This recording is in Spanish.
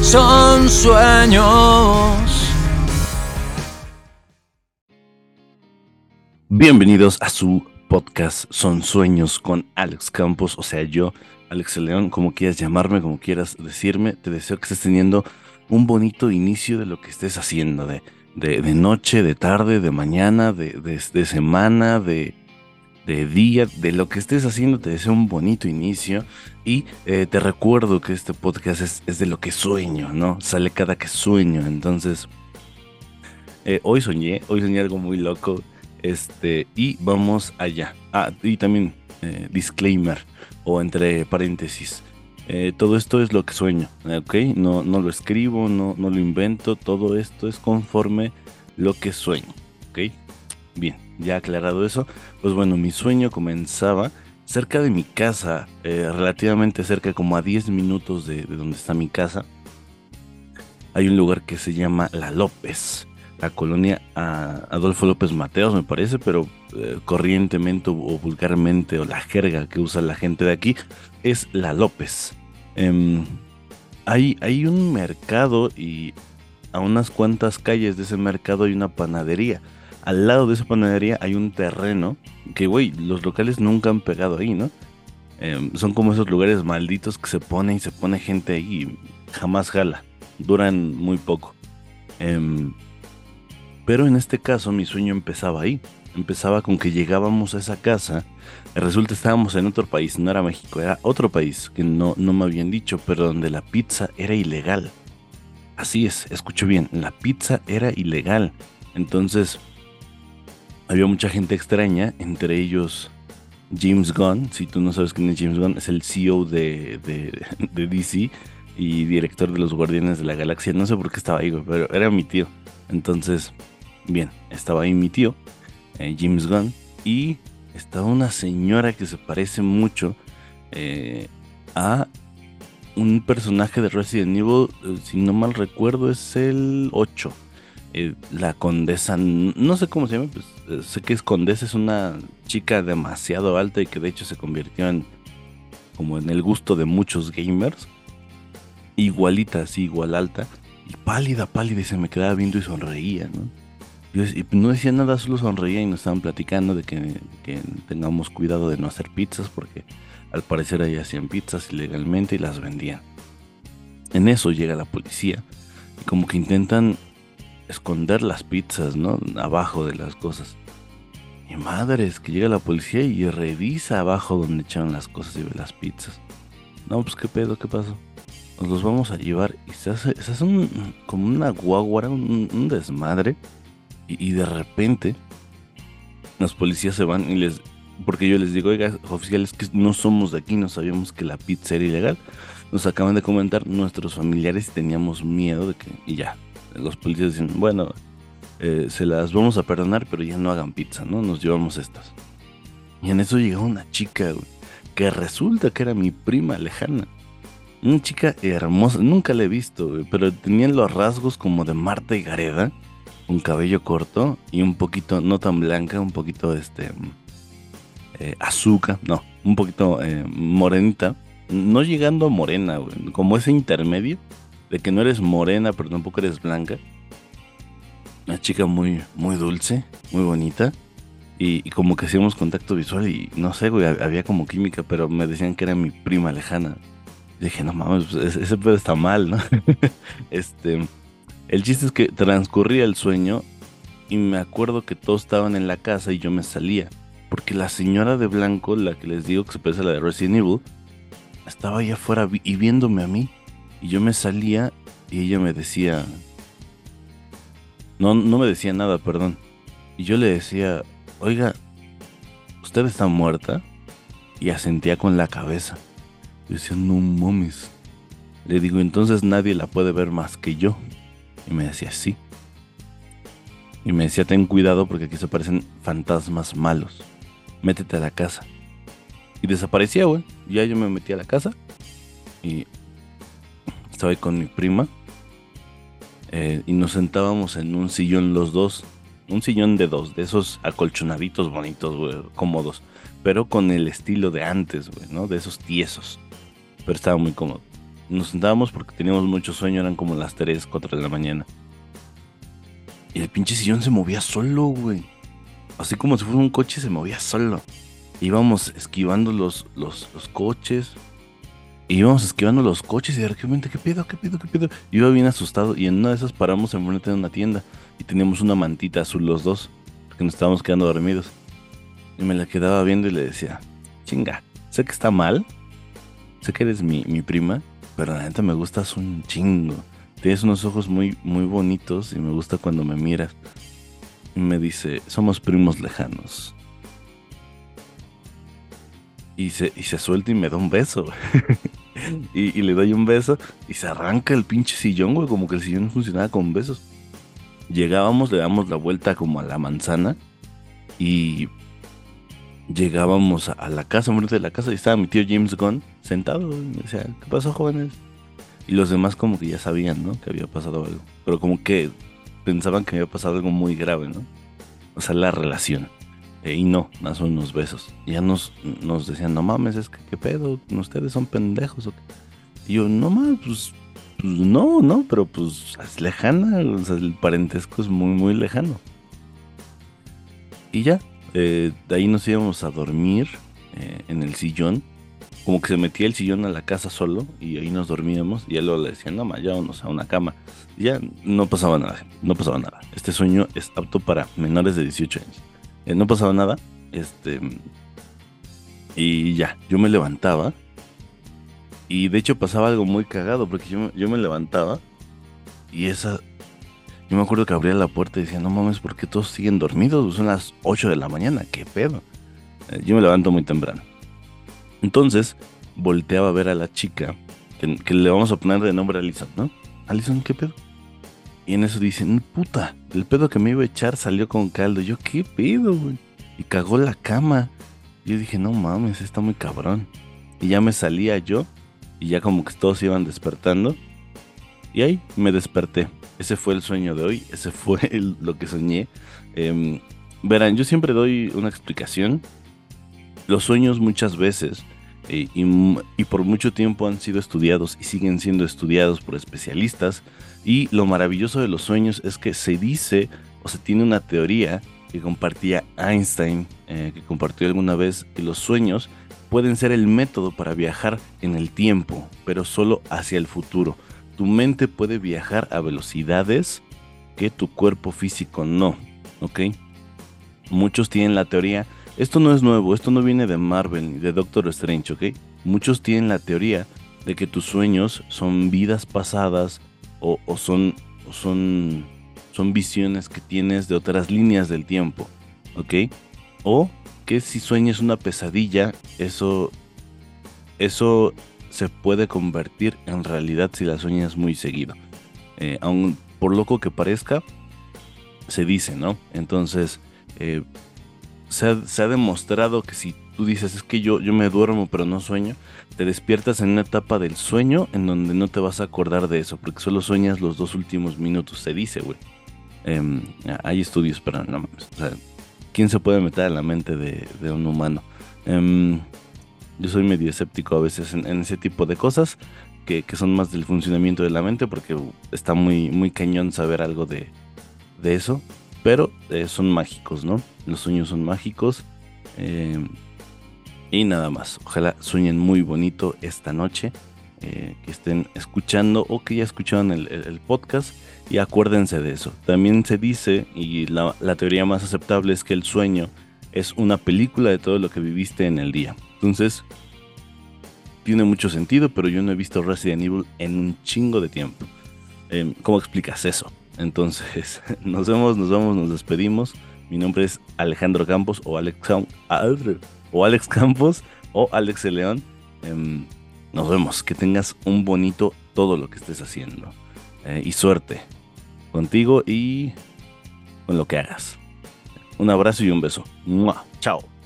son sueños. Bienvenidos a su podcast Son Sueños con Alex Campos, o sea, yo, Alex León, como quieras llamarme, como quieras decirme, te deseo que estés teniendo un bonito inicio de lo que estés haciendo, de, de, noche, de tarde, de mañana, de, de semana, de, de día, de lo que estés haciendo, te deseo un bonito inicio y eh, te recuerdo que este podcast es, de lo que sueño, ¿no? Sale cada que sueño, entonces eh, hoy soñé, hoy soñé algo muy loco, este, y vamos allá. Ah, y también eh, disclaimer o entre paréntesis. todo esto es lo que sueño, ¿ok? No, no lo escribo, no, no lo invento, todo esto es conforme lo que sueño, ¿ok? Bien ya aclarado eso, pues bueno, mi sueño comenzaba cerca de mi casa, eh, relativamente cerca, como a 10 minutos de, donde está mi casa. Hay un lugar que se llama La López, la colonia Adolfo López Mateos, me parece, pero eh, corrientemente o vulgarmente, o la jerga que usa la gente de aquí, es La López. Em, hay, hay un mercado y a unas cuantas calles de ese mercado hay una panadería al lado de esa panadería hay un terreno que, güey, los locales nunca han pegado ahí, ¿no? Em, son como esos lugares malditos que se pone y se pone gente ahí y jamás jala. Duran muy poco. Em, pero en este caso mi sueño empezaba ahí. Empezaba con que llegábamos a esa casa. Resulta estábamos en otro país, no era México, era otro país que no, no me habían dicho, pero donde la pizza era ilegal. Así es, escucho bien, la pizza era ilegal. Entonces había mucha gente extraña, entre ellos James Gunn. Si tú no sabes quién es James Gunn, es el CEO de, de, DC y director de los Guardianes de la Galaxia. No sé por qué estaba ahí, pero era mi tío. Entonces, bien, estaba ahí mi tío, eh, James Gunn, y estaba una señora que se parece mucho eh, a un personaje de Resident Evil, eh, si no mal recuerdo, es el 8 eh, la condesa, no sé cómo se llama, pues eh, sé que es condesa, es una chica demasiado alta y que de hecho se convirtió en como en el gusto de muchos gamers. Igualita, así, igual alta. Y pálida, pálida, y se me quedaba viendo y sonreía, ¿no? y no decía nada, solo sonreía y nos estaban platicando de que, que, tengamos cuidado de no hacer pizzas porque al parecer ahí hacían pizzas ilegalmente y las vendían. En eso llega la policía y como que intentan esconder las pizzas, ¿no? Abajo de las cosas. Mi madre es que llega la policía y revisa abajo donde echaron las cosas y ve las pizzas. No, pues qué pedo, qué pasó. Nos los vamos a llevar y se hace, se hace un, como una guaguara, un, desmadre. Y, de repente los policías se van y les... Porque yo les digo, oiga, oficiales, que no somos de aquí, no sabíamos que la pizza era ilegal. Nos acaban de comentar nuestros familiares y teníamos miedo de que... Y ya, los policías dicen, bueno, eh, se las vamos a perdonar, pero ya no hagan pizza, ¿no? Nos llevamos estas. Y en eso llegó una chica, que resulta que era mi prima lejana. Una chica hermosa, nunca la he visto, pero tenían los rasgos como de Marta y Gareda, un cabello corto y un poquito, no tan blanca, un poquito este eh, azúcar, no, un poquito eh, morenita, no llegando a morena, como ese intermedio de que no eres morena, pero tampoco eres blanca. Una chica muy, muy dulce, muy bonita. Y, como que hacíamos contacto visual y no sé, güey, había como química, pero me decían que era mi prima lejana. dije, no mames, pues, ese pedo está mal, ¿no? este, el chiste es que transcurría el sueño y me acuerdo que todos estaban en la casa y yo me salía. Porque la señora de blanco, la que les digo que se parece a la de Resident Evil, estaba allá afuera y viéndome a mí. Y yo me salía y ella me decía, no, no me decía nada, perdón. Y yo le decía, oiga, ¿usted está muerta? Y asentía con la cabeza. Yo decía, no mames. Le digo, entonces nadie la puede ver más que yo. Y me decía, sí. Y me decía, ten cuidado porque aquí se aparecen fantasmas malos. Métete a la casa. Y desaparecía, güey. Ya yo me metí a la casa. Y estaba ahí con mi prima eh, y nos sentábamos en un sillón los dos, un sillón de dos, de esos acolchonaditos bonitos, cómodos, pero con el estilo de antes, güey, ¿no? De esos tiesos, pero estaba muy cómodo. nos sentábamos porque teníamos mucho sueño, eran como las 3, 4 de la mañana. Y el pinche sillón se movía solo, güey. Así como si fuera un coche, se movía solo. Íbamos esquivando los, los, los coches. Íbamos esquivando los coches y de repente, ¿qué pedo, qué pedo, qué pedo? Iba bien asustado y en una de esas paramos enfrente de una tienda y teníamos una mantita azul los dos, porque nos estábamos quedando dormidos. Y me la quedaba viendo y le decía, chinga, sé que está mal, sé que eres mi, mi prima, pero la neta me gustas un chingo. Tienes unos ojos muy, muy bonitos y me gusta cuando me miras. Y me dice, somos primos lejanos. Y se, y se suelta y me da un beso. y, y, le doy un beso y se arranca el pinche sillón, güey, como que el sillón funcionaba con besos. Llegábamos, le damos la vuelta como a la manzana y llegábamos a, la casa, enfrente de la casa, y estaba mi tío James Gunn sentado. Y me decía, ¿qué pasó, jóvenes? Y los demás como que ya sabían, ¿no? Que había pasado algo. Pero como que pensaban que había pasado algo muy grave, ¿no? O sea, la relación. Eh, y no, son unos besos. Ya nos, nos decían, no mames, es que qué pedo, ustedes son pendejos. ¿o Y yo, no mames, pues, pues, no, no, pero pues es lejana, o sea, el parentesco es muy, muy lejano. Y ya, eh, de ahí nos íbamos a dormir eh, en el sillón como que se metía el sillón a la casa solo y ahí nos dormíamos y ya luego le decían, no, ma, ya vamos a una cama. Ya no pasaba nada, no pasaba nada. Este sueño es apto para menores de 18 años. Eh, no pasaba nada, este... Y ya, yo me levantaba y de hecho pasaba algo muy cagado porque yo, yo me levantaba y esa... Yo me acuerdo que abría la puerta y decía, no mames, ¿por qué todos siguen dormidos? Son las 8 de la mañana, ¿qué pedo? Eh, yo me levanto muy temprano. Entonces, volteaba a ver a la chica, que, le vamos a poner de nombre a Alison, ¿no? Alison, ¿qué pedo? Y en eso dicen, puta, el pedo que me iba a echar salió con caldo. Yo, ¿qué pedo, güey? Y cagó la cama. Yo dije, no mames, está muy cabrón. Y ya me salía yo, y ya como que todos iban despertando. Y ahí me desperté. Ese fue el sueño de hoy, ese fue lo que soñé. Em, verán, yo siempre doy una explicación los sueños muchas veces eh, y, por mucho tiempo han sido estudiados y siguen siendo estudiados por especialistas. Y lo maravilloso de los sueños es que se dice o se tiene una teoría que compartía Einstein, eh, que compartió alguna vez, que los sueños pueden ser el método para viajar en el tiempo, pero solo hacia el futuro. Tu mente puede viajar a velocidades que tu cuerpo físico no, ¿ok? Muchos tienen la teoría esto no es nuevo, esto no viene de Marvel ni de Doctor Strange, ¿ok? Muchos tienen la teoría de que tus sueños son vidas pasadas o, son, son, son visiones que tienes de otras líneas del tiempo, ¿ok? O que si sueñas una pesadilla, eso, eso se puede convertir en realidad si la sueñas muy seguido. Eh, aun por loco que parezca, se dice, ¿no? Entonces, eh, se ha, demostrado que si tú dices es que yo, yo me duermo pero no sueño, te despiertas en una etapa del sueño en donde no te vas a acordar de eso, porque solo sueñas los dos últimos minutos, se dice, güey. Em, hay estudios, pero no mames. O sea, ¿quién se puede meter en la mente de, un humano? Em, yo soy medio escéptico a veces en, ese tipo de cosas, que, son más del funcionamiento de la mente, porque está muy, muy cañón saber algo de, de eso pero eh, son mágicos, ¿no? Los sueños son mágicos. Eh, y nada más. Ojalá sueñen muy bonito esta noche. Eh, que estén escuchando o que ya escucharon el, podcast. Y acuérdense de eso. También se dice, y la, teoría más aceptable es que el sueño es una película de todo lo que viviste en el día. Entonces, tiene mucho sentido, pero yo no he visto Resident Evil en un chingo de tiempo. ¿Cómo explicas eso? Entonces, nos vemos, nos vamos, nos despedimos. Mi nombre es Alejandro Campos o Alex, o Alex Campos o Alex León. Em, nos vemos. Que tengas un bonito todo lo que estés haciendo. Eh, y suerte contigo y con lo que hagas. Un abrazo y un beso. Chao.